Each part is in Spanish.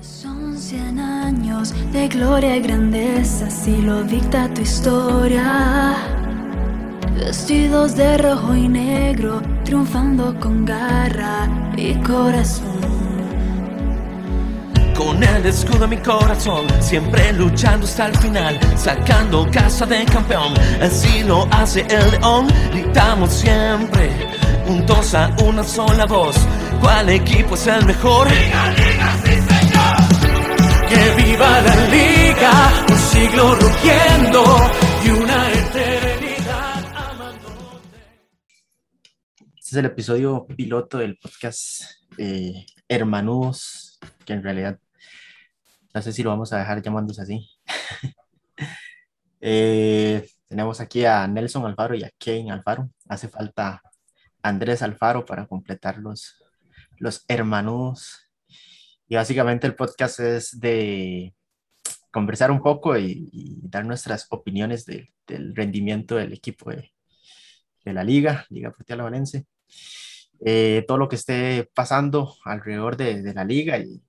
Son cien años de gloria y grandeza, si lo dicta tu historia. Vestidos de rojo y negro, triunfando con garra y corazón. Con el escudo en mi corazón, siempre luchando hasta el final, sacando casa de campeón. Así lo hace el león, gritamos siempre, juntos a una sola voz. ¿Cuál equipo es el mejor? ¡Liga, liga, viva la liga, un siglo rugiendo y una eternidad amando. Este es el episodio piloto del podcast eh, Hermanudos, que en realidad no sé si lo vamos a dejar llamándose así. Eh, tenemos aquí a Nelson Alfaro y a Kane Alfaro. Hace falta Andrés Alfaro para completar los, los hermanudos. Y básicamente el podcast es de conversar un poco y, y dar nuestras opiniones de- del rendimiento del equipo de, de la liga, Liga Portiala Valencia. Eh, todo lo que esté pasando alrededor de, de la liga y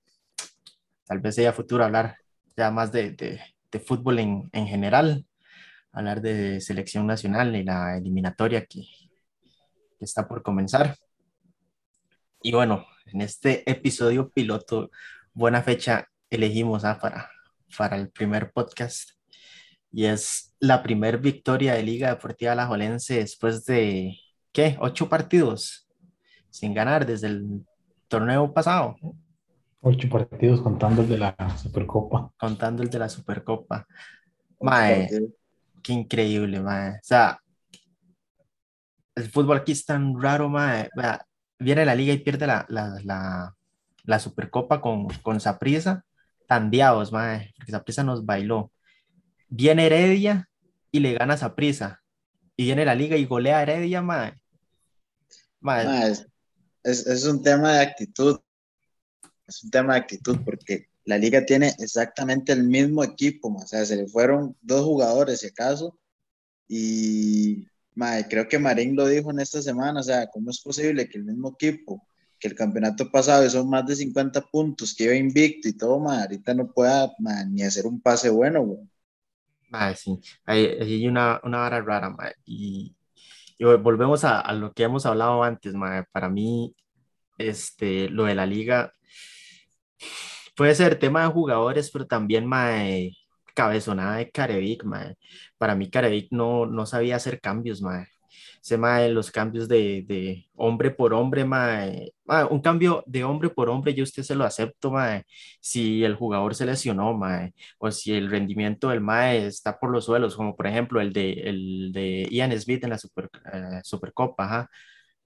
tal vez sea futuro hablar ya más de, fútbol en, en general, hablar de selección nacional y la eliminatoria que, que está por comenzar. Y bueno, en este episodio piloto, buena fecha elegimos ah, para, para el primer podcast. Y es la primer victoria de Liga Deportiva Alajuelense después de, ¿qué? Ocho partidos sin ganar desde el torneo pasado, Ocho partidos contando el de la Supercopa. contando el de la Supercopa. Mae, qué increíble, mae. O sea, el fútbol aquí es tan raro, mae. Viene la liga y pierde la, la, la, Supercopa con, con Saprissa, tandeados, mae, porque Saprissa nos bailó. Viene Heredia y le gana a Saprissa. Y viene la liga y golea a Heredia, mae. Mae, Ma, es, es, un tema de actitud. Es un tema de actitud porque la liga tiene exactamente el mismo equipo. O sea, se le fueron dos jugadores, si acaso. Y ma, creo que Marín lo dijo en esta semana. O sea, ¿cómo es posible que el mismo equipo, que el campeonato pasado son más de 50 puntos, que iba invicto y todo, ma, ahorita no pueda ni hacer un pase bueno, güey? Mae, sí, hay, hay una, una vara rara, mae, y, y vol- volvemos a, a lo que hemos hablado antes, mae, para mí, este, lo de la liga puede ser tema de jugadores, pero también, mae, cabezonada de Carevic, mae, para mí Carevic no, no sabía hacer cambios, mae, ese mae, los cambios de, de hombre por hombre, mae, mae, un cambio de hombre por hombre, yo usted se lo acepto, mae, si el jugador se lesionó, mae, o si el rendimiento del MAE está por los suelos, como por ejemplo el de, el de Ian Smith en la Super, eh, Supercopa, ajá,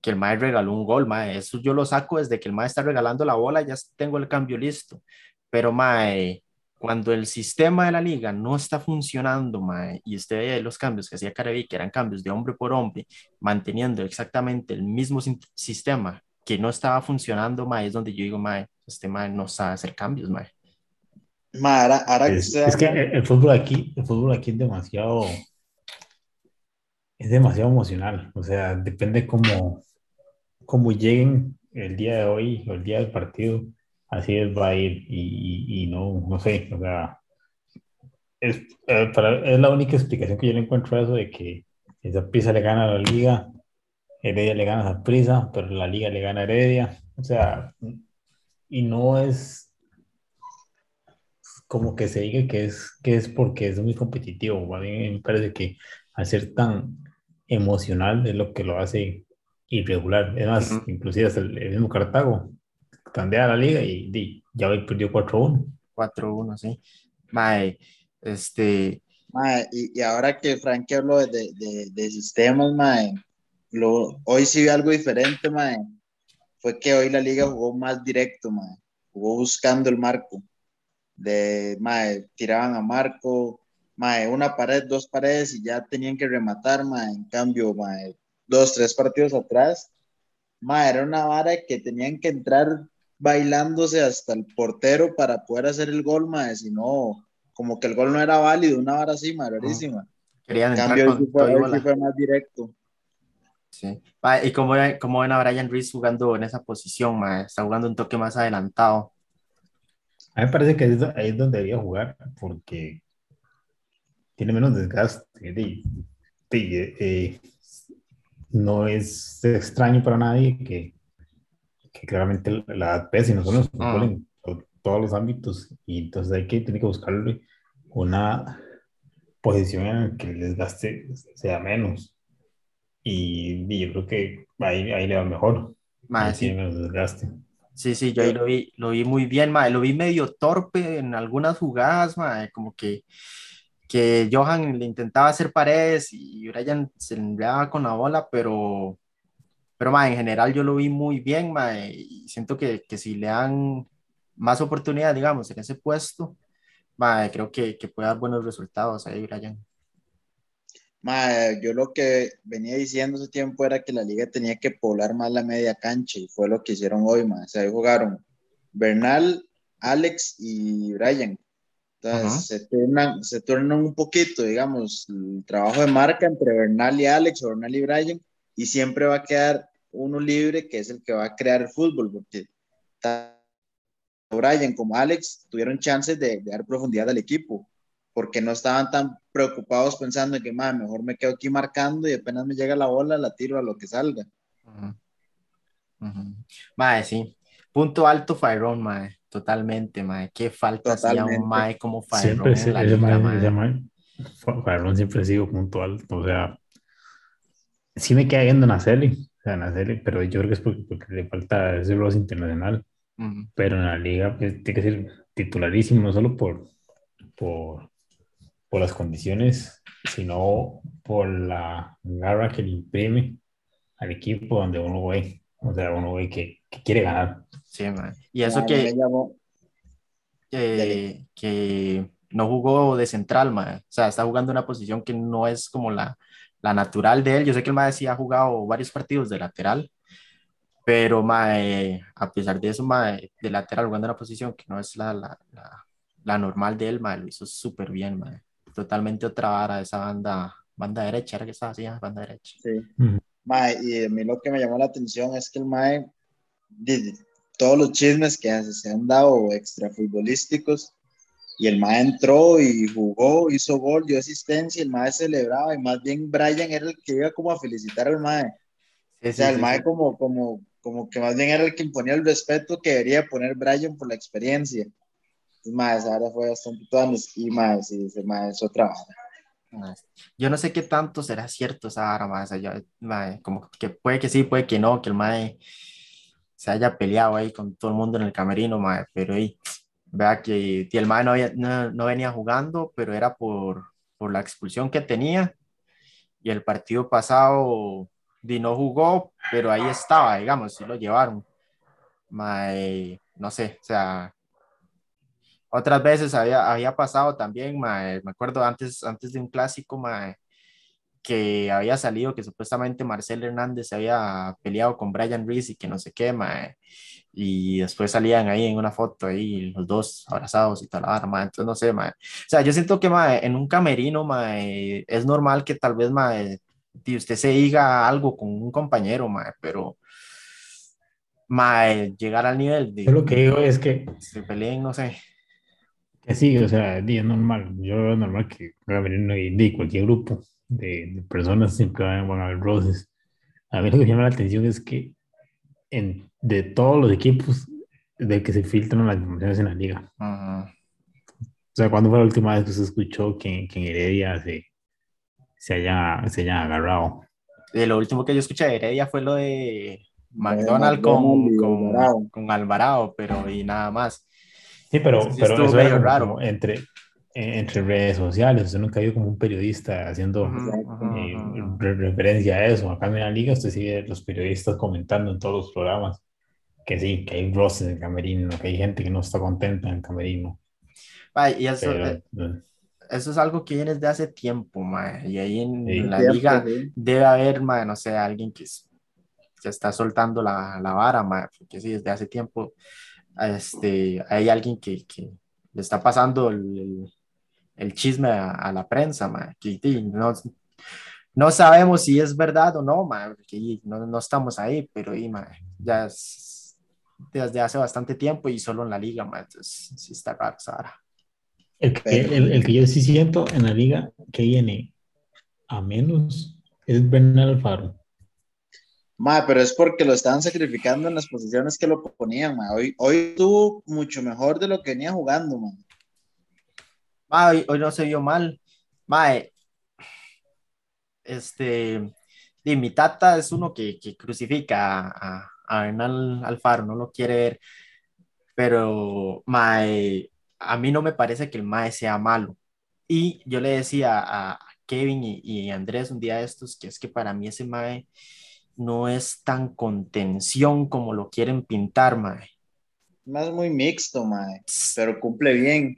que el MAE regaló un gol, MAE, eso yo lo saco desde que el MAE está regalando la bola, ya tengo el cambio listo, pero MAE, cuando el sistema de la liga no está funcionando, MAE, y usted ve los cambios que hacía Carevi, que eran cambios de hombre por hombre, manteniendo exactamente el mismo sistema que no estaba funcionando, MAE, es donde yo digo, MAE, este MAE no sabe hacer cambios, MAE. Ma, ahora, ahora que Es, usted es que el, el fútbol aquí, el fútbol aquí es demasiado, es demasiado emocional. O sea, depende cómo, cómo lleguen el día de hoy o el día del partido, así es va a ir. Y, y- y no, no sé, o sea, es, eh, para- es la única explicación que yo le encuentro a eso de que esa prisa le gana a la liga, Heredia le gana a prisa, pero la liga le gana a Heredia. O sea, y no es como que se diga que es, que es porque es muy competitivo. bien me parece que al ser tan emocional es lo que lo hace irregular. Es más, inclusive hasta el, el mismo Cartago tandea la liga y, di, ya hoy perdió 4-1. 4-1, sí. Mae, este, Mae, y, y ahora que Frankie habló de, de, de sistemas, mae, lo, hoy sí vi algo diferente, mae. Fue que hoy la liga jugó más directo, mae. Jugó buscando el marco. De, mae, tiraban a marco, mae, una pared, dos paredes y ya tenían que rematar, mae. En cambio, mae, dos, tres partidos atrás, mae, era una vara que tenían que entrar bailándose hasta el portero para poder hacer el gol, mae. Si no, como que el gol no era válido, una vara así, mae, rarísima. querían cambio, hoy con sí fue, y hoy bola. sí fue más directo. Sí. ¿Y cómo, ven- cómo ven a Brian Reese jugando en esa posición? ma? Está jugando un toque más adelantado. A mí me parece que ahí es donde debería jugar, porque tiene menos desgaste. Eh, no es extraño para nadie que, que claramente la edad pesa y no solo en todos los ámbitos. Y entonces hay que, tiene que buscarle una posición en la que el desgaste sea menos. Y, yo creo que ahí, ahí le va mejor. Más, sí. menos desgaste. Sí, sí, yo ahí lo vi, lo vi muy bien, mae. Lo vi medio torpe en algunas jugadas, mae. Como que que Johan le intentaba hacer paredes y Brian se enviaba con la bola, pero, pero ma, en general yo lo vi muy bien, ma, y siento que, que si le dan más oportunidad, digamos, en ese puesto, ma, creo que, que puede dar buenos resultados ahí, Brian. Yo lo que venía diciendo ese tiempo era que la liga tenía que poblar más la media cancha y fue lo que hicieron hoy. O sea, ahí jugaron Bernal, Alex y Brian se turnan, se turnan un poquito, digamos, el trabajo de marca entre Bernal y Alex o Bernal y Brian, y siempre va a quedar uno libre que es el que va a crear el fútbol, porque tanto Brian como Alex tuvieron chances de, dar profundidad al equipo, porque no estaban tan preocupados pensando en que, mejor me quedo aquí marcando y apenas me llega la bola, la tiro a lo que salga. Uh sí. Punto alto, Fairon, mae. Totalmente, mae. Qué falta hacía un mae como Fairon en la liga, mae. Fairon siempre ha sido puntual. O sea, sí me queda viendo Naceli, o sea, Naceli, pero yo creo que es porque, le falta ese rol internacional. Pero en la liga pues, tiene que ser titularísimo, no solo por, por, por las condiciones, sino por la garra que le imprime al equipo donde uno ve. O sea, uno ve que, que quiere ganar. Sí, Y eso que, que, no jugó de central, man. O sea, está jugando una posición que no es como la, la natural de él. Yo sé que el mae sí ha jugado varios partidos de lateral, pero mae, a pesar de eso, mae, de lateral jugando una posición que no es la, la, la, normal de él, mae, lo hizo súper bien, mae. Totalmente otra vara de esa banda, banda derecha, era que estaba así, banda derecha. Sí. Mae, y a mí lo que me llamó la atención es que el Mae todos los chismes que se han dado extra futbolísticos y el Mae entró y jugó, hizo gol, dio asistencia, el Mae celebraba y más bien Brian era el que iba como a felicitar al Mae. o sea, el Mae como, como, como que más bien era el que imponía el respeto que debería poner Brian por la experiencia. Entonces, Mae, esa hora fue bastante todas y Mae, sí, ese Mae es otra vara. Yo no sé qué tanto será cierto esa vara, Mae, como que puede que sí, puede que no, que el Mae se haya peleado ahí con todo el mundo en el camerino, mae, pero ahí, vea que el mae no, no, venía jugando, pero era por, por la expulsión que tenía, y el partido pasado di, no jugó, pero ahí estaba, digamos, sí lo llevaron. Mae, no sé, o sea, otras veces había, había pasado también, mae, me acuerdo antes, antes de un clásico, mae, que había salido que supuestamente Marcel Hernández se había peleado con Brian Reese y que no se quema y después salían ahí en una foto ahí los dos abrazados y tal, entonces no sé, mae. o sea, yo siento que mae, en un camerino mae, es normal que tal vez mae, usted se diga algo con un compañero, mae, pero mae, llegar al nivel de... Yo lo que digo es que... Se peleen, no sé. Que sí, o sea, es normal, yo veo normal que un camerino y cualquier grupo de, personas siempre van, a haber roces. A mí lo que llama la atención es que en, de todos los equipos de que se filtran las informaciones en la liga. O sea, ¿cuándo fue la última vez que se escuchó que, que en Heredia se, se, haya, se haya agarrado? De lo último que yo escuché de Heredia fue lo de McDonald's con, con, con, Alvarado, pero y nada más. Sí, pero, pero eso era raro. entre, entre redes sociales, usted nunca ido como un periodista haciendo eh, referencia a eso. Acá en la liga usted sigue los periodistas comentando en todos los programas que sí, que hay roces en el camerino, que hay gente que no está contenta en el camerino. y eso, eh, eh. eso es algo que viene desde hace tiempo, y ahí en, la liga debe haber, no sé, alguien que se está soltando la, la vara, porque sí, desde hace tiempo este, hay alguien que, que le está pasando el, el chisme a, la prensa, ma, que, no, no, sabemos si es verdad o no, ma, porque no, no, estamos ahí, pero y, ma, ya desde hace bastante tiempo y solo en la liga, ma, entonces sí está raro, Sara. El que, el, el que yo sí siento en la liga que viene a menos es Bernal Alfaro. Ma, pero es porque lo estaban sacrificando en las posiciones que lo ponían, ma. Hoy, hoy estuvo mucho mejor de lo que venía jugando, ma. Ma, hoy, hoy no se vio mal. Ma, eh, este, y mi tata es uno que, que crucifica a, a, Bernal Alfaro, no lo quiere ver, pero ma, eh, a mí no me parece que el Mae sea malo. Y yo le decía a Kevin y, y Andrés un día de estos que es que para mí ese Mae no es tan contención como lo quieren pintar, Mae. Más muy mixto, ma, pero cumple bien.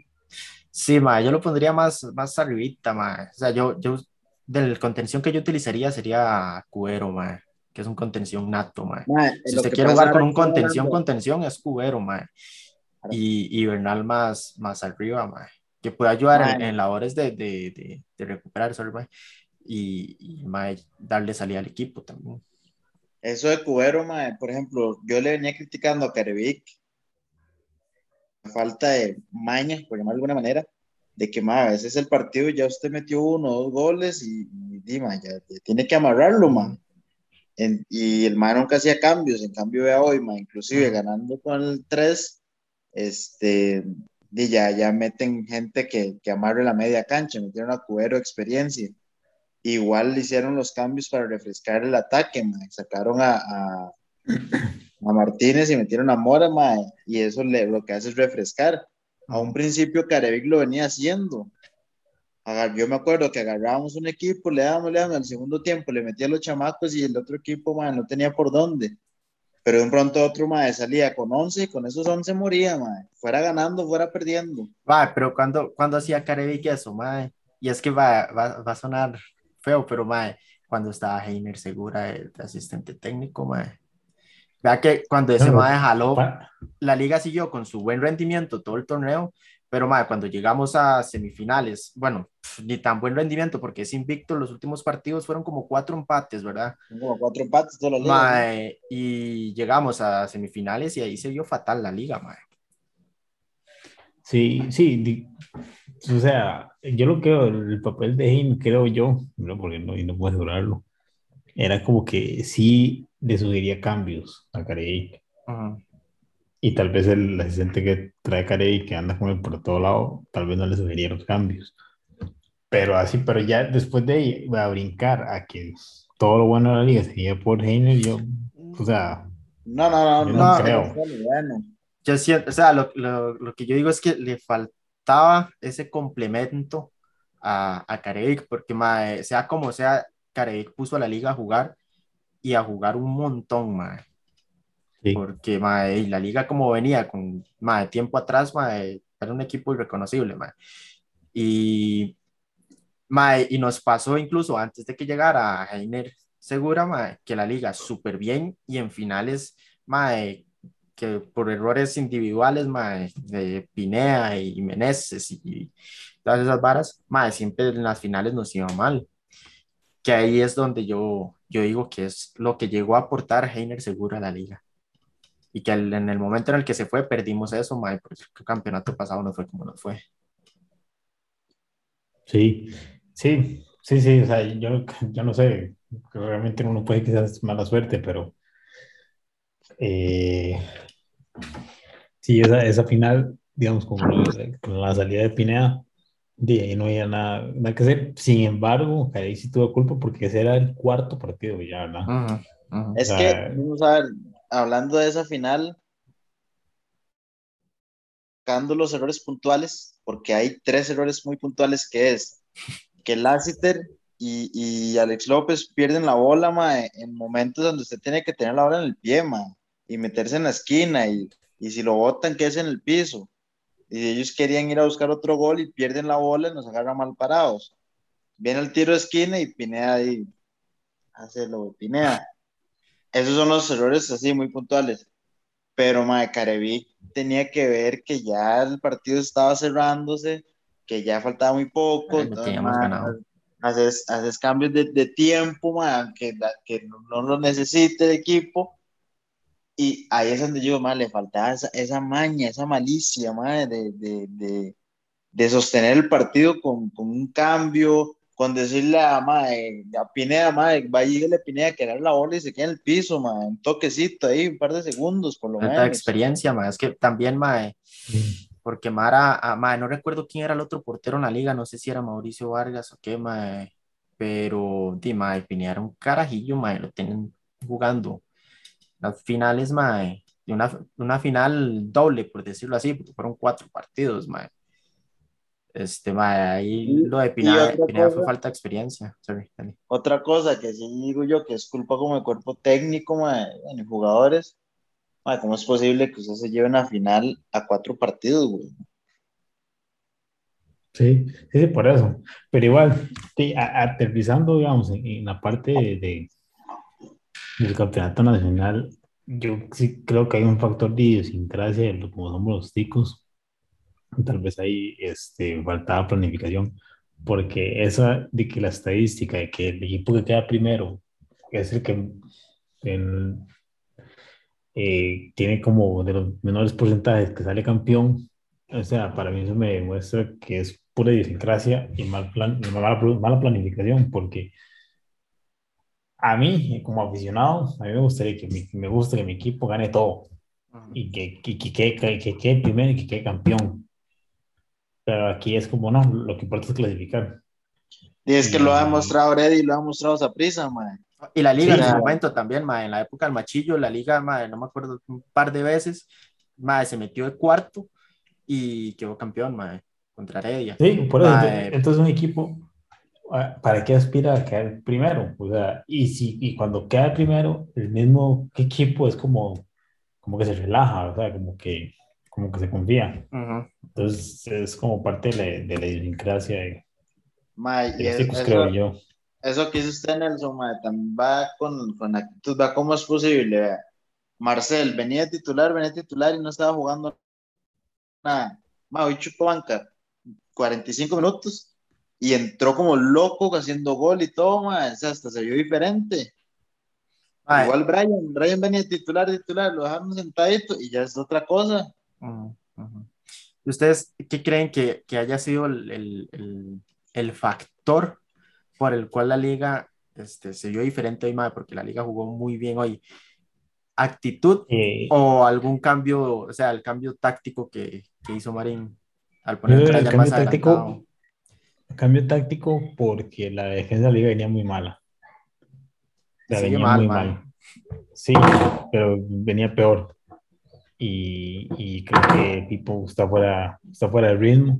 Sí, mae, yo lo pondría más, más arribita, mae. O sea, yo, yo, del contención que yo utilizaría sería Cubero, mae, que es un contención nato, mae. Ma, Si lo usted quiere jugar con un contención, hablando- contención es Cubero, mae. Y, y Bernal más, más arriba, mae. Que puede ayudar en, en labores de, de, de, de recuperar, sorry, mae. Y, y mae, darle salida al equipo también. Eso de Cubero, ma, por ejemplo, yo le venía criticando a Carevic falta de maña, por llamarlo de alguna manera, de que ma, a veces el partido ya usted metió uno o dos goles y, y, ma, ya, ya tiene que amarrarlo, ma. En- y el ma nunca hacía cambios, en cambio vea hoy, ma, inclusive ganando con el 3, este, di, ya, ya meten gente que, que amarre la media cancha, metieron a Cubero experiencia. Igual hicieron los cambios para refrescar el ataque, ma. sacaron a, a, a Martínez y metieron a Mora, ma, y eso le, lo que hace es refrescar. A un principio Carevic lo venía haciendo. Agar- Yo me acuerdo que agarrábamos un equipo, le dábamos, le dábamos, al segundo tiempo le metía a los chamacos y el otro equipo ma, no tenía por dónde. Pero de un pronto otro ma, salía con 11 y con esos 11 moría, ma. fuera ganando, fuera perdiendo. Va, pero cuando, cuando hacía Carevic eso, mae, y es que va, va, va a sonar feo, pero mae, cuando estaba Heiner Segura de asistente técnico, mae. Vea que cuando ese Claro, mae jaló, la liga siguió con su buen rendimiento todo el torneo, pero mae, cuando llegamos a semifinales, bueno, pf, ni tan buen rendimiento porque es invicto, los últimos partidos fueron como cuatro empates, ¿verdad? Como cuatro empates los días. Mae, y llegamos a semifinales y ahí se vio fatal la liga, mae. Sí, sí, di- o sea, yo lo creo, el papel de Hein, creo yo, no, porque no, y no puedo asegurarlo, era como que sí le sugeriría cambios a Carey y tal vez el asistente que trae Carey, que anda con él por todo lado, tal vez no le sugería los cambios. Pero así, pero ya después de ahí, a brincar a que todo lo bueno de la liga sería por Heiner, yo, o sea, No, no, no, Yo no, no creo. Bueno, Yo siento, o sea, lo, lo, lo que yo digo es que le faltaba ese complemento a, a porque mae, sea como sea, Carevic puso a la liga a jugar y a jugar un montón, mae, sí. porque mae, la liga como venía con mae, tiempo atrás, mae, era un equipo irreconocible, mae. Y, mae, y nos pasó incluso antes de que llegara Heiner Segura, mae, que la liga súper bien y en finales, mae, que por errores individuales, mae, de Pinea y Meneses y todas esas varas, mae, siempre en las finales nos iba mal. Que ahí es donde yo, yo digo que es lo que llegó a aportar Heiner Segura a la liga. Y que el- en el momento en el que se fue, perdimos eso, mae, porque el campeonato pasado no fue como nos fue. Sí, sí, sí, sí, o sea, yo, yo no sé, realmente uno puede quizás mala suerte, pero eh, sí, esa, esa final, digamos, con la salida de Pineda, de ahí no había nada, nada que hacer. Sin embargo, ahí sí tuvo culpa porque ese era el cuarto partido ya, ¿verdad? Es O que, vamos a ver, hablando de esa final, buscando los errores puntuales, porque hay tres errores muy puntuales que es que Lassiter y, y Alex López pierden la bola, ma, en momentos donde usted tiene que tener la bola en el pie, ma, y meterse en la esquina, y, y si lo botan, que es en el piso. Y ellos querían ir a buscar otro gol y pierden la bola y nos agarran mal parados. Viene el tiro de esquina y Pineda ahí hace lo de Pineda. Esos son los errores así muy puntuales. Pero Mae Carevic tenía que ver que ya el partido estaba cerrándose, que ya faltaba muy poco. Ay, entonces, ganado. haces, haces cambios de, de tiempo, mae, que, que no, no lo necesite el equipo. Y ahí es donde yo, madre, le faltaba esa, esa maña, esa malicia, madre, de, de, de, de sostener el partido con, con, un cambio, con decirle a, madre, a Pineda, madre, va y le Pineda que era la bola y se queda en el piso, madre, un toquecito ahí, un par de segundos, por lo menos. experiencia, madre, es que también, madre, porque Mara, ah, madre, no recuerdo quién era el otro portero en la liga, no sé si era Mauricio Vargas o qué, madre, pero, di, madre, Pineda era un carajillo, madre, lo tienen jugando las finales, mae, de una, una final doble, por decirlo así, porque fueron cuatro partidos, mae. Este, mae, ahí Y- lo de Pineda, Pineda fue cosa- falta de experiencia. Sorry, dale. Otra cosa que sí digo yo que es culpa como de cuerpo técnico, madre, bueno, y jugadores, madre, ¿cómo es posible que usted se lleve una final a cuatro partidos, güey? Sí, sí, sí, por eso. Pero igual, sí, a- aterrizando, digamos, en, en la parte de, del campeonato nacional, yo sí creo que hay un factor de idiosincrasia de como somos los ticos. Tal vez ahí este, faltaba planificación, porque esa de que la estadística de que el equipo que queda primero es el que en- eh, tiene como de los menores porcentajes que sale campeón, o sea, para mí eso me demuestra que es pura idiosincrasia y mal plan, mala, mala planificación, porque a mí, como aficionado, a mí me gustaría que mi, me gusta que mi equipo gane todo y que, que, que, que, que, que quede primero y que quede campeón. Pero aquí es como, no, lo que importa es clasificar. Y es que lo ha Y- demostrado Reddy, lo ha demostrado Saprissa, madre. Y la liga Sí, en claro. momento también, mae, en la época del Machillo, la liga, mae, no me acuerdo, un par de veces, mae, se metió de cuarto y quedó campeón, mae, contra Heredia. Sí, por eso, entonces, un equipo, ¿para qué aspira a quedar primero? O sea, y, si, y cuando queda primero, el mismo equipo es como, como que se relaja, o sea, como que, como que se confía. ujú. Entonces es como parte de la, de la idiosincrasia de, Mae, de los eso, creo yo. eso que hizo usted, Nelson, madre, también va con, con actitud, va cómo es posible, vea. Marcel venía de titular, venía de titular y no estaba jugando nada. Mae, hoy chupó banca 45 minutos y entró como loco haciendo gol y todo, o sea, hasta se vio diferente. Igual Brian, Brian venía titular, titular, lo dejaron sentadito y ya es otra cosa. ¿Y ustedes qué creen que, que haya sido el, el- el- el factor por el cual la liga este, se vio diferente hoy, mae? Porque la liga jugó muy bien hoy. ¿Actitud Eh, o algún cambio, o sea, el cambio táctico que, que hizo Marín al poner el cambio táctico- adelantado? Cambio táctico porque la defensa de la liga venía muy mala. La venía mal, muy mae. mal. Sí, pero venía peor. Y, y creo que Pipo está fuera, está fuera de ritmo.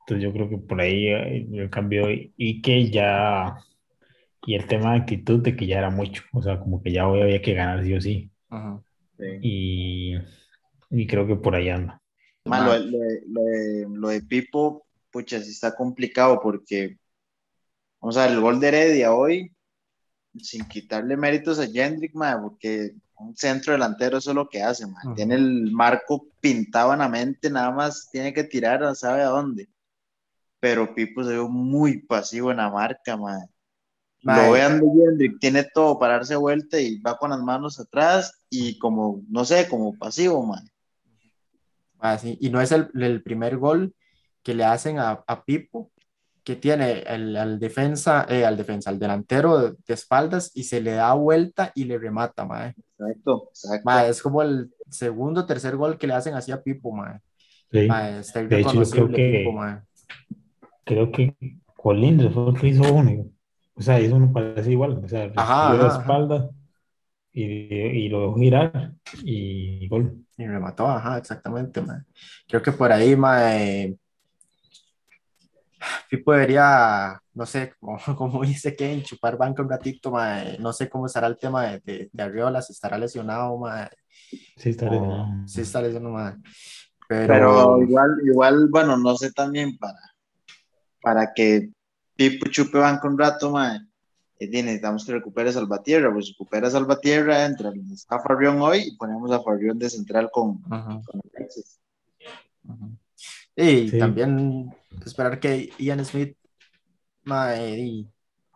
Entonces yo creo que por ahí eh, el cambio y que ya, y el tema de actitud de que ya era mucho. O sea, como que ya hoy había que ganar sí o sí. Ujú. Y, y creo que por ahí anda. Lo, lo de, lo de- lo de Pipo, pucha, sí está complicado porque, vamos a ver, el gol de Heredia hoy, sin quitarle méritos a Jendrick, ma, porque un centro delantero eso es lo que hace. Tiene el marco pintado en la mente, nada más tiene que tirar, no sabe a dónde. Pero Pipo se ve muy pasivo en la marca, ma. Mae. Lo vean de Jendrick, tiene todo para darse vuelta y va con las manos atrás y como, no sé, como pasivo, ma. Ah, sí, Y no es el, el primer gol que le hacen a, a Pipo, que tiene el, al defensa, eh, al defensa, al delantero de, de espaldas y se le da vuelta y le remata, mae. Exacto, exacto. Mae, es como el segundo tercer gol que le hacen así a Pipo, mae. Sí. Mae, está De hecho, yo creo que- Pipo, mae. creo que Colindres fue el que hizo uno. O sea, hizo uno parece igual. O sea, Ajá, recibió la ajá, espalda y, y lo dejó girar y gol. Y remató, ajá, exactamente, mae. Creo que por ahí, mae, Pipo debería, no sé, como, como dice Ken, chupar banca un ratito, mae. No sé cómo estará el tema de, de, de Arriola, si estará lesionado, mae. Sí, está o- lesionado. sí está lesionado, mae. Pero, Pero igual, igual, bueno, no sé también para, para que Pipo chupe banco un rato, mae. eh, necesitamos que recupere Salvatierra, pues recupera Salvatierra, entra a Farrión hoy y ponemos a Farrión de central con, con Alexis. Y Sí. también esperar que Ian Smith mae, y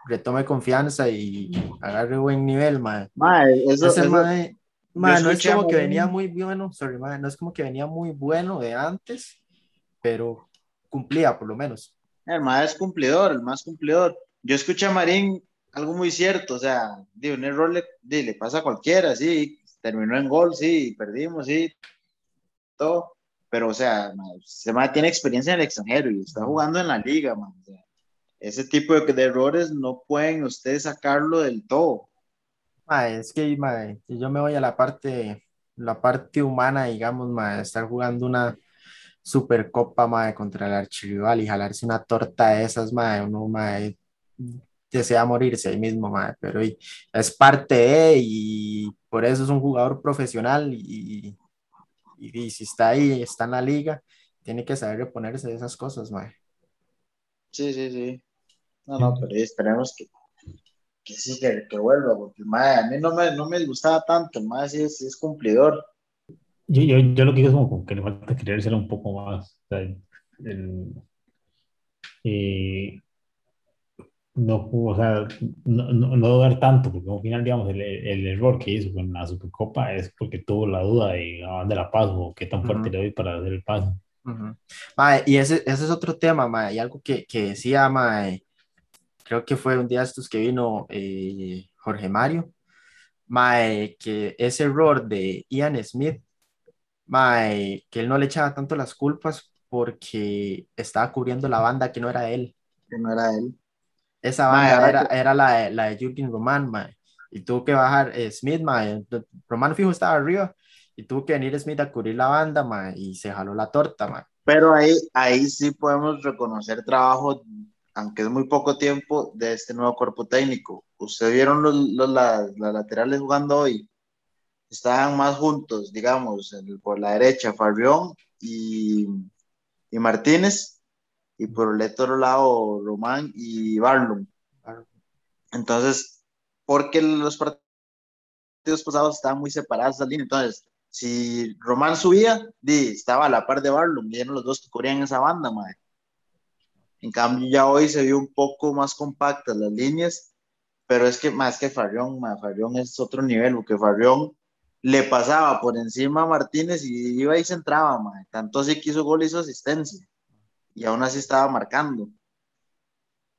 retome confianza y agarre buen nivel, mae. Mae, eso, Ese eso- mae, Ma, no es como que venía muy bueno, sorry, ma, no es como que venía muy bueno de antes, pero cumplía por lo menos. El más es cumplidor, el más cumplidor. Yo escuché a Marín algo muy cierto, o sea, de un error le, le pasa a cualquiera, sí, terminó en gol, sí, perdimos, sí, todo, pero o sea, se tiene experiencia en el extranjero y está jugando en la liga, man, ese tipo de, errores no pueden ustedes sacarlo del todo. es que yo me voy a la parte, la parte humana, digamos, estar jugando una supercopa contra el archirrival y jalarse una torta de esas, uno ma, desea morirse ahí mismo, pero es parte de, y por eso es un jugador profesional y, y, si está ahí, está en la liga, tiene que saber reponerse de esas cosas, ma. Sí, sí, sí. No, no, pero esperemos que, que sí, que, que vuelva, porque madre, a mí no me, no me gustaba tanto, el madre sí es, es cumplidor. Yo, yo, yo, lo que digo es como que le falta creérselo un poco más. O sea, el, eh, no, o sea, no, no, no, dudar tanto, porque al final, digamos, el, el, error que hizo con la Supercopa es porque tuvo la duda de a dónde la paso o qué tan fuerte le doy para hacer el paso. y ese, ese, es otro tema, ma, y algo que, que decía, creo que fue un día estos que vino eh, Jorge Mario, mae, que ese error de Ian Smith, mae, que él no le echaba tanto las culpas porque estaba cubriendo la banda que no era él. Que no era él. Esa banda era, era, la, la de Jürgen Roman, mae, y tuvo que bajar eh, Smith, mae, Roman fijo estaba arriba y tuvo que venir Smith a cubrir la banda, mae, y se jaló la torta, mae. Pero ahí, ahí sí podemos reconocer trabajo aunque es muy poco tiempo, de este nuevo cuerpo técnico. ¿Ustedes vieron los, los las, laterales jugando hoy? Estaban más juntos, digamos, por la derecha, Fabión y, y, Martínez, y por el otro lado, Román y Barlum. Entonces, porque los partidos pasados estaban muy separados la línea, entonces, si Román subía, estaba a la par de Barlum, y eran los dos que cubrían esa banda, madre en cambio, ya hoy se vio un poco más compactas las líneas, pero es que más que Farrión, Farrión es otro nivel, porque Farrión le pasaba por encima a Martínez y iba y se entraba, tanto así que hizo gol y hizo asistencia, y aún así estaba marcando.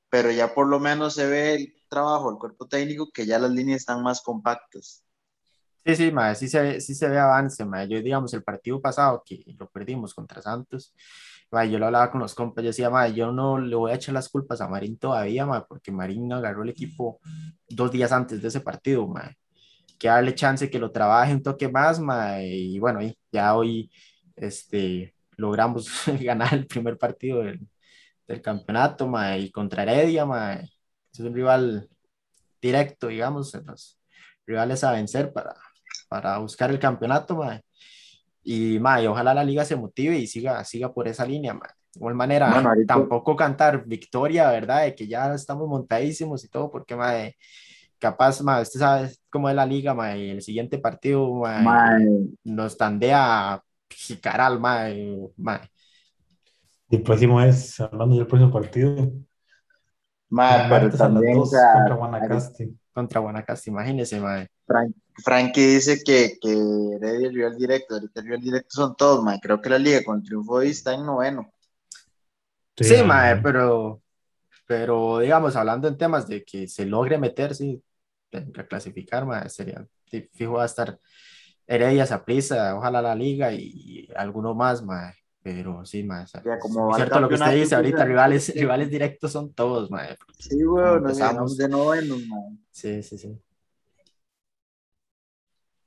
Pero ya por lo menos se ve el trabajo del cuerpo técnico que ya las líneas están más compactas. Sí, sí, ma, sí, se, sí se ve avance, ma. Yo, digamos, el partido pasado que lo perdimos contra Santos, yo lo hablaba con los compas, yo decía, yo no le voy a echar las culpas a Marín todavía, porque Marín agarró el equipo dos días antes de ese partido, que darle chance que lo trabaje un toque más, y bueno, ya hoy este, logramos ganar el primer partido del, del campeonato, y contra Heredia, es un rival directo, digamos, los rivales a vencer para, para buscar el campeonato, y, ma, ojalá la liga se motive y siga, siga por esa línea. De igual manera, tampoco cantar victoria, ¿verdad? De que ya estamos montadísimos y todo, porque, ma, capaz, ma, usted sabe cómo es la liga, ma, y el siguiente partido, ma, nos tandea jicaral, ma, ma. El próximo es, hablando del próximo partido, ma, pero también, contra Guanacaste. Contra Guanacaste, imagínese, ma. Frankie dice que, que Heredia el rival directo, ahorita el directo son todos, mae. Creo que la liga con el triunfo hoy está en noveno. Sí, mae, pero, pero digamos, hablando en temas de que se logre meter, sí, clasificar, mae, sería, fijo va a estar Heredia, Saprissa, ojalá la liga y, alguno más, mae. Pero sí, mae. es cierto lo que usted dice ahorita, rivales, rivales directos son todos, mae. Sí, güey, nos estamos de noveno, mae. Sí, sí, sí.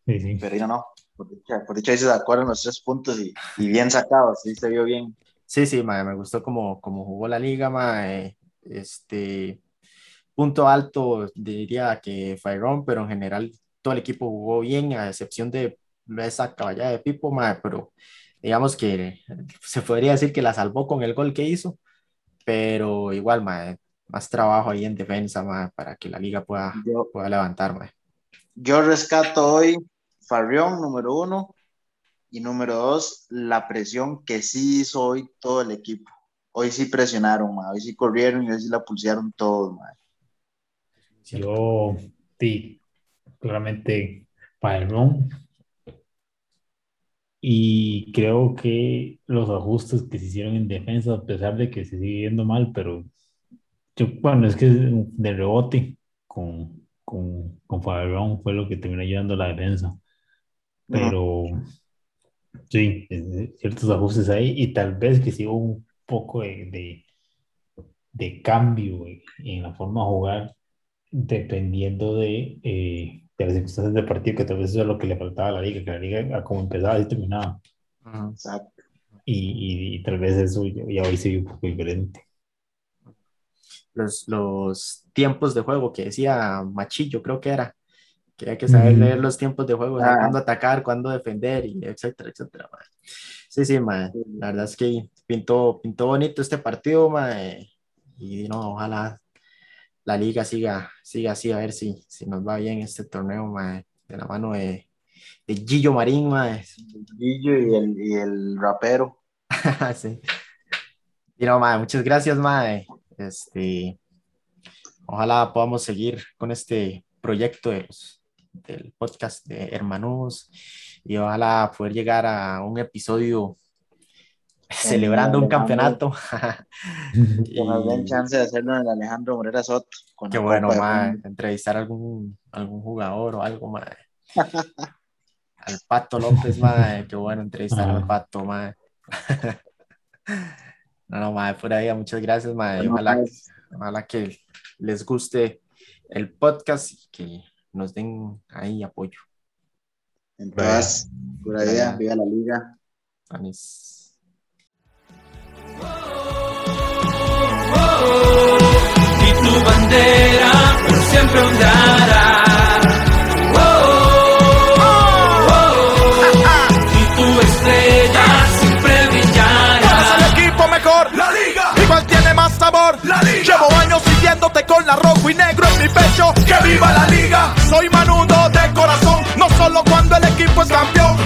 Pero no, por dicha, por dicha se acuerdan los tres puntos y, y, bien sacados, sí se vio bien. Sí, sí, me gustó como, como jugó la liga, este, punto alto diría que Fairon, pero en general todo el equipo jugó bien, a excepción de esa caballada de Pipo, pero digamos que se podría decir que la salvó con el gol que hizo, pero igual, más trabajo ahí en defensa, para que la liga pueda, pueda levantar, Yo rescato hoy Farrión, número uno. Y número dos, la presión que sí hizo hoy todo el equipo. Hoy sí presionaron, hoy sí corrieron y hoy sí la pulsearon todos. Yo, sí, claramente Farrión, Y creo que los ajustes que se hicieron en defensa, a pesar de que se sigue yendo mal, pero yo, bueno, es que de rebote con, con, con Fabián fue lo que terminó ayudando a la defensa. Pero sí, ciertos ajustes ahí y tal vez que sí un poco de, de, de cambio en la forma de jugar dependiendo de, eh, de, las circunstancias del partido, que tal vez eso es lo que le faltaba a la liga, que la liga como empezaba y terminaba. Exacto. Y, y, tal vez eso ya, hoy se vio un poco diferente. Los, los tiempos de juego que decía Machillo, creo que era, que hay que saber leer los tiempos de juego, ah. cuándo atacar, cuándo defender, y etcétera, etcétera. Sí, sí, la verdad es que pintó, pintó bonito este partido, y no, ojalá la liga siga, siga así, a ver si, si nos va bien este torneo, de la mano de, de Gillo Marín, Gillo y el, y el rapero. sí. Y no, muchas gracias, mae. Este, ojalá podamos seguir con este proyecto del podcast de Hermanos y ojalá poder llegar a un episodio celebrando un campeonato. que nos den chance de hacerlo en el Alejandro Morera Soto. Qué bueno, ma, entrevistar a algún, algún jugador o algo, más al Pato López, ma, qué bueno entrevistar al Pato, ma. no, no, ma, por ahí, muchas gracias, ma. ojalá, pues. ojalá que les guste el podcast y que nos den ahí apoyo. Entonces, por ahí, viva la liga. Anis. Y tu bandera por siempre ondeará. y tu estrella siempre brillará. es el equipo mejor, la liga. Igual tiene más sabor, la liga. Llevo años siguiéndote con la rojo y negro en mi pecho. Que viva la liga. Soy manudo de corazón, no solo cuando el equipo es campeón.